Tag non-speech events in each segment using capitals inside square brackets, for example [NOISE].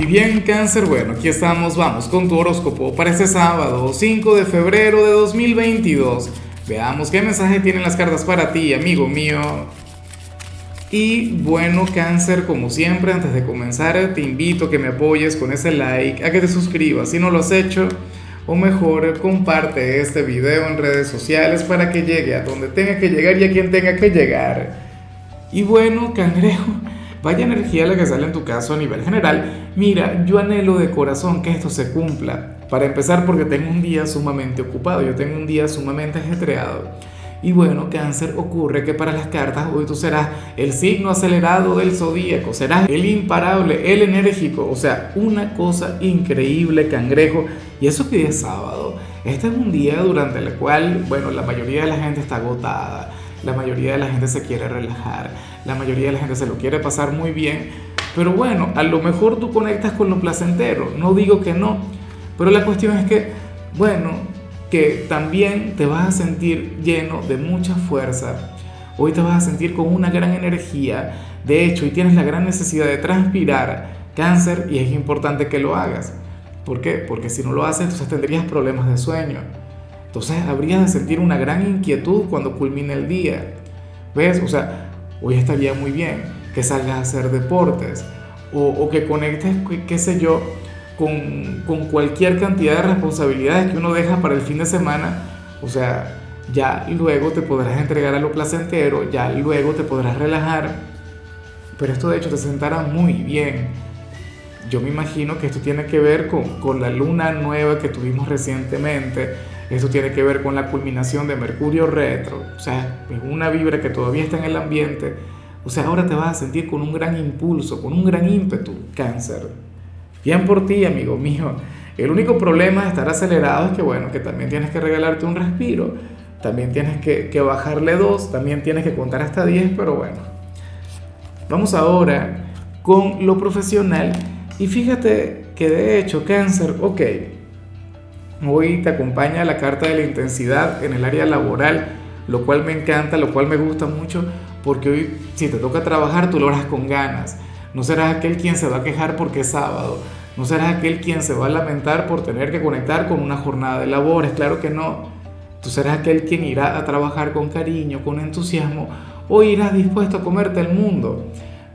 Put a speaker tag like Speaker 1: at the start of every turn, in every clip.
Speaker 1: Y bien, cáncer, bueno, aquí estamos, vamos con tu horóscopo para este sábado, 5 de febrero de 2022. Veamos qué mensaje tienen las cartas para ti, amigo mío. Y bueno, cáncer, como siempre, antes de comenzar, te invito a que me apoyes con ese like, a que te suscribas si no lo has hecho, o mejor, comparte este video en redes sociales para que llegue a donde tenga que llegar y a quien tenga que llegar. Y bueno, cangrejo. Vaya energía la que sale en tu caso a nivel general. Mira, yo anhelo de corazón que esto se cumpla. Para empezar, porque tengo un día sumamente ocupado, yo tengo un día sumamente ajetreado. Y bueno, cáncer, ocurre que para las cartas hoy tú serás el signo acelerado del zodíaco, serás el imparable, el enérgico, o sea, una cosa increíble, cangrejo. Y eso que es sábado, este es un día durante el cual, bueno, la mayoría de la gente está agotada la mayoría de la gente se quiere relajar, la mayoría de la gente se lo quiere pasar muy bien, pero bueno, a lo mejor tú conectas con lo placentero, no digo que no, pero la cuestión es que, bueno, que también te vas a sentir lleno de mucha fuerza, hoy te vas a sentir con una gran energía, de hecho, y tienes la gran necesidad de transpirar cáncer y es importante que lo hagas. ¿Por qué? Porque si no lo haces, entonces tendrías problemas de sueño entonces habrías de sentir una gran inquietud cuando culmine el día. ¿Ves? O sea, hoy estaría muy bien que salgas a hacer deportes o, que conectes, qué sé yo, con, con, cualquier cantidad de responsabilidades que uno deja para el fin de semana. O sea, ya luego te podrás entregar a lo placentero, ya luego te podrás relajar. Pero esto de hecho te sentará muy bien. Yo me imagino que esto tiene que ver con, con la luna nueva que tuvimos recientemente eso tiene que ver con la culminación de Mercurio retro, o sea, es una vibra que todavía está en el ambiente. O sea, ahora te vas a sentir con un gran impulso, con un gran ímpetu, cáncer. Bien por ti, amigo mío. El único problema de estar acelerado es que, bueno, que también tienes que regalarte un respiro, también tienes que, que bajarle dos, también tienes que contar hasta 10, pero bueno. Vamos ahora con lo profesional. Y fíjate que de hecho, cáncer, ok, Hoy te acompaña la carta de la intensidad en el área laboral, lo cual me encanta, lo cual me gusta mucho, porque hoy si te toca trabajar tú lo harás con ganas. No serás aquel quien se va a quejar porque es sábado. No serás aquel quien se va a lamentar por tener que conectar con una jornada de labores. Claro que no. Tú serás aquel quien irá a trabajar con cariño, con entusiasmo, o irás dispuesto a comerte el mundo.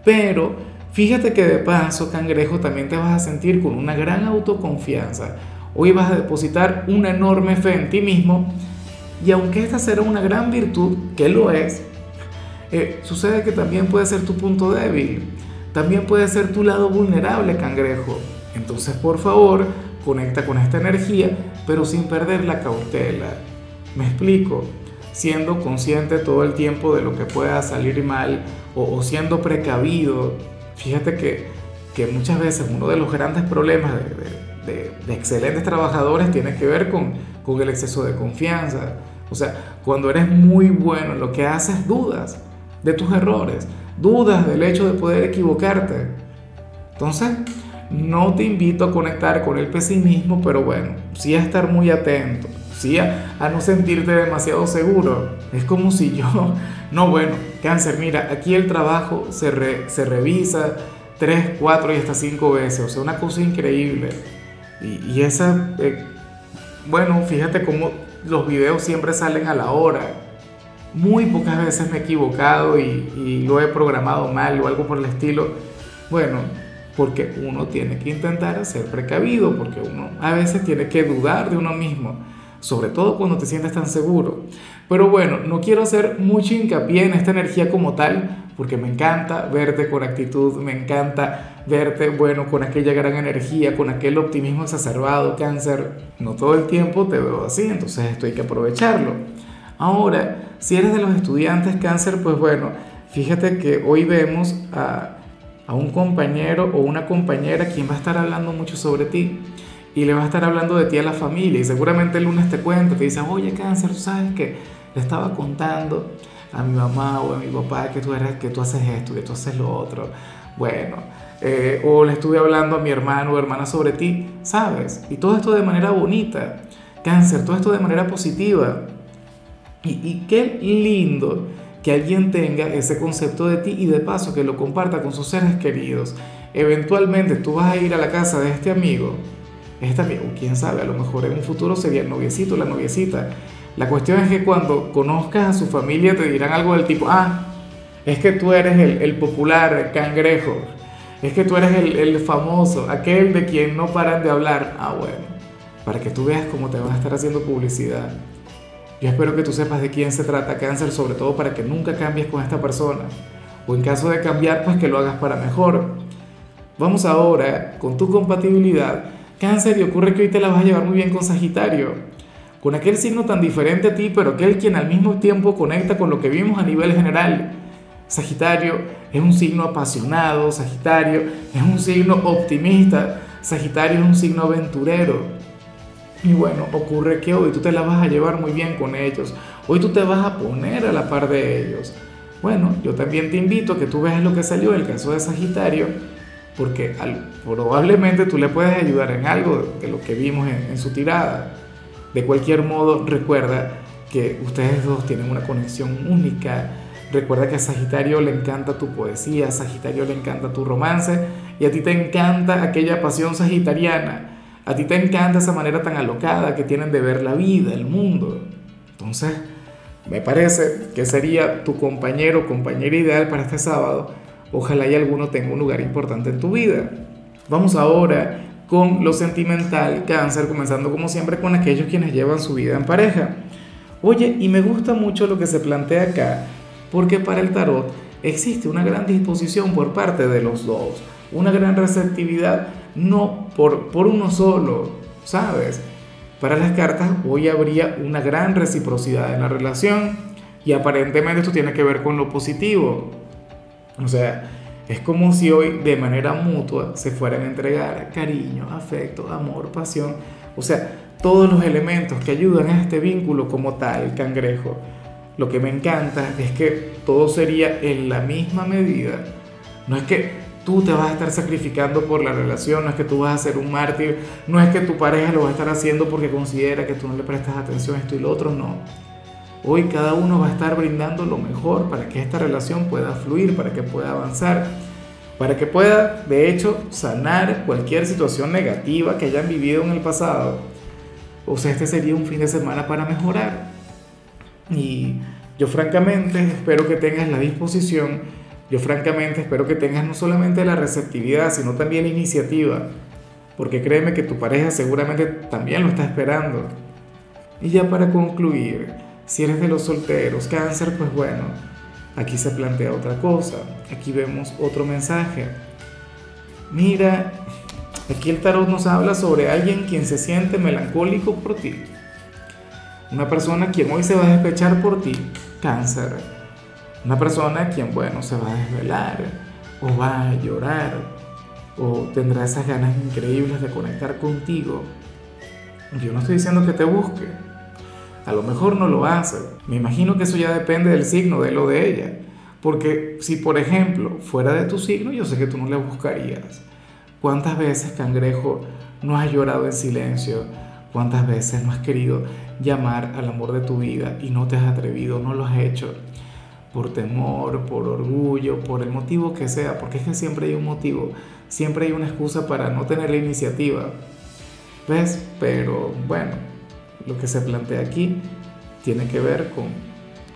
Speaker 1: Pero fíjate que de paso, cangrejo, también te vas a sentir con una gran autoconfianza Hoy vas a depositar una enorme fe en ti mismo y aunque esta será una gran virtud, que lo es, eh, sucede que también puede ser tu punto débil, también puede ser tu lado vulnerable, cangrejo. Entonces, por favor, conecta con esta energía, pero sin perder la cautela. Me explico, siendo consciente todo el tiempo de lo que pueda salir mal o, siendo precavido. Fíjate que, que, muchas veces uno de los grandes problemas de de, excelentes trabajadores tiene que ver con, con el exceso de confianza. O sea, cuando eres muy bueno en lo que haces, dudas de tus errores, dudas del hecho de poder equivocarte. Entonces, no te invito a conectar con el pesimismo, pero bueno, sí a estar muy atento, sí a, no sentirte demasiado seguro. Es como si yo, [LAUGHS] no, bueno, cáncer, mira, aquí el trabajo se, se revisa tres, cuatro y hasta cinco veces, o sea, una cosa increíble. Y, esa, eh, bueno, fíjate cómo los videos siempre salen a la hora. Muy pocas veces me he equivocado y, lo he programado mal o algo por el estilo. Bueno, porque uno tiene que intentar ser precavido, porque uno a veces tiene que dudar de uno mismo, sobre todo cuando te sientes tan seguro. Pero bueno, no quiero hacer mucho hincapié en esta energía como tal, porque me encanta verte con actitud, me encanta verte, bueno, con aquella gran energía, con aquel optimismo exacerbado, cáncer. No todo el tiempo te veo así, entonces esto hay que aprovecharlo. Ahora, si eres de los estudiantes cáncer, pues bueno, fíjate que hoy vemos a, a un compañero o una compañera quien va a estar hablando mucho sobre ti y le va a estar hablando de ti a la familia y seguramente el lunes te cuenta, te dice, oye cáncer, ¿sabes qué? Le estaba contando a mi mamá o a mi papá que tú, eres, que tú haces esto, que tú haces lo otro. Bueno, eh, o le estuve hablando a mi hermano o hermana sobre ti, ¿sabes? Y todo esto de manera bonita, cáncer, todo esto de manera positiva. Y qué lindo que alguien tenga ese concepto de ti y de paso que lo comparta con sus seres queridos. eventualmente tú vas a ir a la casa de este amigo, este amigo, quién sabe, a lo mejor en un futuro sería el noviecito, la noviecita. La cuestión es que cuando conozcas a su familia te dirán algo del tipo, ah, es que tú eres el, el popular cangrejo, es que tú eres el, el, famoso, aquel de quien no paran de hablar. Ah, bueno, para que tú veas cómo te van a estar haciendo publicidad. Yo espero que tú sepas de quién se trata cáncer, sobre todo para que nunca cambies con esta persona. O en caso de cambiar, pues que lo hagas para mejor. Vamos ahora con tu compatibilidad. Cáncer, y ocurre que hoy te la vas a llevar muy bien con Sagitario. Con aquel signo tan diferente a ti, pero aquel quien al mismo tiempo conecta con lo que vimos a nivel general. Sagitario es un signo apasionado, Sagitario es un signo optimista, Sagitario es un signo aventurero. Y bueno, ocurre que hoy tú te la vas a llevar muy bien con ellos. Hoy tú te vas a poner a la par de ellos. Bueno, yo también te invito a que tú veas lo que salió del caso de Sagitario, porque probablemente tú le puedes ayudar en algo de lo que vimos en, en su tirada. De cualquier modo, recuerda que ustedes dos tienen una conexión única. Recuerda que a Sagitario le encanta tu poesía, a Sagitario le encanta tu romance y a ti te encanta aquella pasión sagitariana a ti te encanta esa manera tan alocada que tienen de ver la vida, el mundo. Entonces, me parece que sería tu compañero o compañera ideal para este sábado. Ojalá y alguno tenga un lugar importante en tu vida. Vamos ahora con lo sentimental, cáncer, comenzando como siempre con aquellos quienes llevan su vida en pareja. Oye, y me gusta mucho lo que se plantea acá, porque para el tarot existe una gran disposición por parte de los dos, una gran receptividad no por, por uno solo, ¿sabes? Para las cartas hoy habría una gran reciprocidad en la relación y aparentemente esto tiene que ver con lo positivo. O sea, es como si hoy de manera mutua se fueran a entregar cariño, afecto, amor, pasión. O sea, todos los elementos que ayudan a este vínculo como tal, cangrejo. Lo que me encanta es que todo sería en la misma medida. No es que tú te vas a estar sacrificando por la relación, no es que tú vas a ser un mártir, no es que tu pareja lo va a estar haciendo porque considera que tú no le prestas atención a esto y lo otro, no. Hoy cada uno va a estar brindando lo mejor para que esta relación pueda fluir, para que pueda avanzar, para que pueda, de hecho, sanar cualquier situación negativa que hayan vivido en el pasado. O sea, este sería un fin de semana para mejorar. Y yo francamente espero que tengas la disposición yo francamente espero que tengas no solamente la receptividad, sino también la iniciativa, porque créeme que tu pareja seguramente también lo está esperando. Y ya para concluir, si eres de los solteros, cáncer, pues bueno, aquí se plantea otra cosa, aquí vemos otro mensaje. Mira, aquí el tarot nos habla sobre alguien quien se siente melancólico por ti. Una persona quien hoy se va a despechar por ti, cáncer una persona quien, bueno, se va a desvelar o va a llorar o tendrá esas ganas increíbles de conectar contigo. Yo no estoy diciendo que te busque. A lo mejor no lo hace. Me imagino que eso ya depende del signo de lo de ella. Porque si, por ejemplo, fuera de tu signo, yo sé que tú no le buscarías. ¿Cuántas veces, cangrejo, no has llorado en silencio? ¿Cuántas veces no has querido llamar al amor de tu vida y no te has atrevido, no lo has hecho? por temor, por orgullo, por el motivo que sea, porque es que siempre hay un motivo, siempre hay una excusa para no tener la iniciativa. ¿Ves? Pero bueno, lo que se plantea aquí tiene que ver con,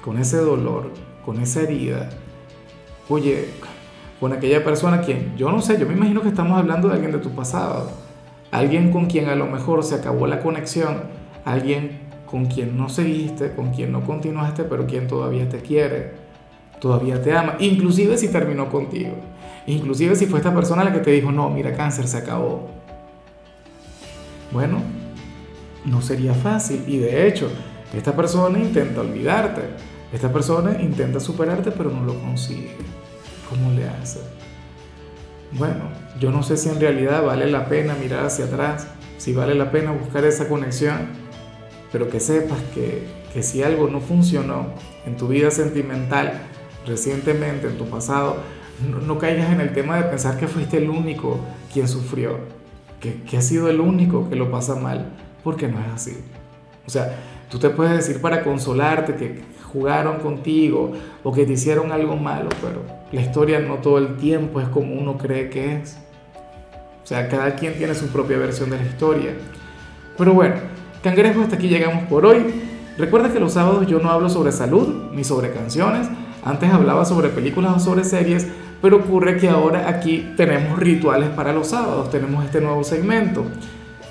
Speaker 1: con ese dolor, con esa herida. Oye, con aquella persona quien, yo no sé, yo me imagino que estamos hablando de alguien de tu pasado, alguien con quien a lo mejor se acabó la conexión, alguien con quien no seguiste, con quien no continuaste, pero quien todavía te quiere todavía te ama, inclusive si terminó contigo, inclusive si fue esta persona la que te dijo, no, mira, cáncer se acabó. Bueno, no sería fácil y de hecho, esta persona intenta olvidarte, esta persona intenta superarte, pero no lo consigue. ¿Cómo le hace? Bueno, yo no sé si en realidad vale la pena mirar hacia atrás, si vale la pena buscar esa conexión, pero que sepas que, que si algo no funcionó en tu vida sentimental, recientemente, en tu pasado, no, caigas en el tema de pensar que fuiste el único quien sufrió, que, que has sido el único que lo pasa mal, porque no es así. O sea, tú te puedes decir para consolarte que jugaron contigo o que te hicieron algo malo, pero la historia no todo el tiempo es como uno cree que es. O sea, cada quien tiene su propia versión de la historia. Pero bueno, cangrejo, hasta aquí llegamos por hoy. Recuerda que los sábados yo no hablo sobre salud ni sobre canciones. Antes hablaba sobre películas o sobre series, pero ocurre que ahora aquí tenemos rituales para los sábados, tenemos este nuevo segmento.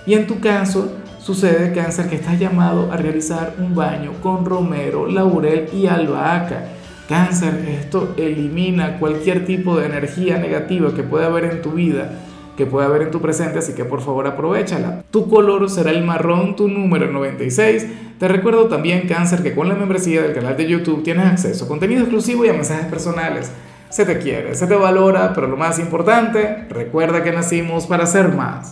Speaker 1: Y en tu caso, sucede cáncer que estás llamado a realizar un baño con romero, laurel y albahaca. Cáncer, esto elimina cualquier tipo de energía negativa que pueda haber en tu vida que puede haber en tu presente, así que por favor aprovechala. Tu color será el marrón, tu número 96. Te recuerdo también, Cáncer, que con la membresía del canal de YouTube tienes acceso a contenido exclusivo y a mensajes personales. Se te quiere, se te valora, pero lo más importante, recuerda que nacimos para ser más.